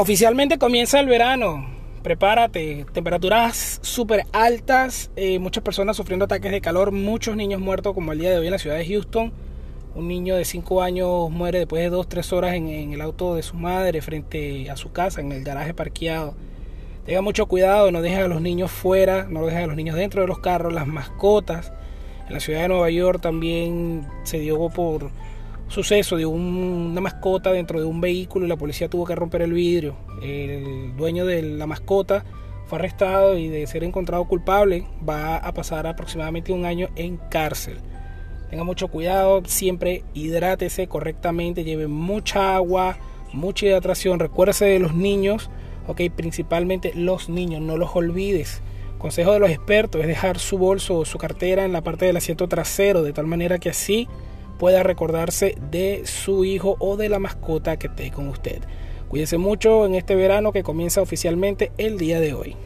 Oficialmente comienza el verano. Prepárate, temperaturas súper altas, eh, muchas personas sufriendo ataques de calor, muchos niños muertos como el día de hoy en la ciudad de Houston. Un niño de 5 años muere después de 2-3 horas en, el auto de su madre frente a su casa, en el garaje parqueado. Tenga mucho cuidado, no dejen a los niños fuera, no dejen a los niños dentro de los carros, las mascotas. En la ciudad de Nueva York también se dio por suceso de una mascota dentro de un vehículo y la policía tuvo que romper el vidrio. El dueño de la mascota fue arrestado y de ser encontrado culpable va a pasar aproximadamente un año en cárcel. Tenga mucho cuidado, siempre hidrátese correctamente, lleve mucha agua, mucha hidratación. Recuérdese de los niños, ok, principalmente los niños, no los olvides. Consejo de los expertos es dejar su bolso o su cartera en la parte del asiento trasero, de tal manera que así pueda recordarse de su hijo o de la mascota que esté con usted. Cuídese mucho en este verano que comienza oficialmente el día de hoy.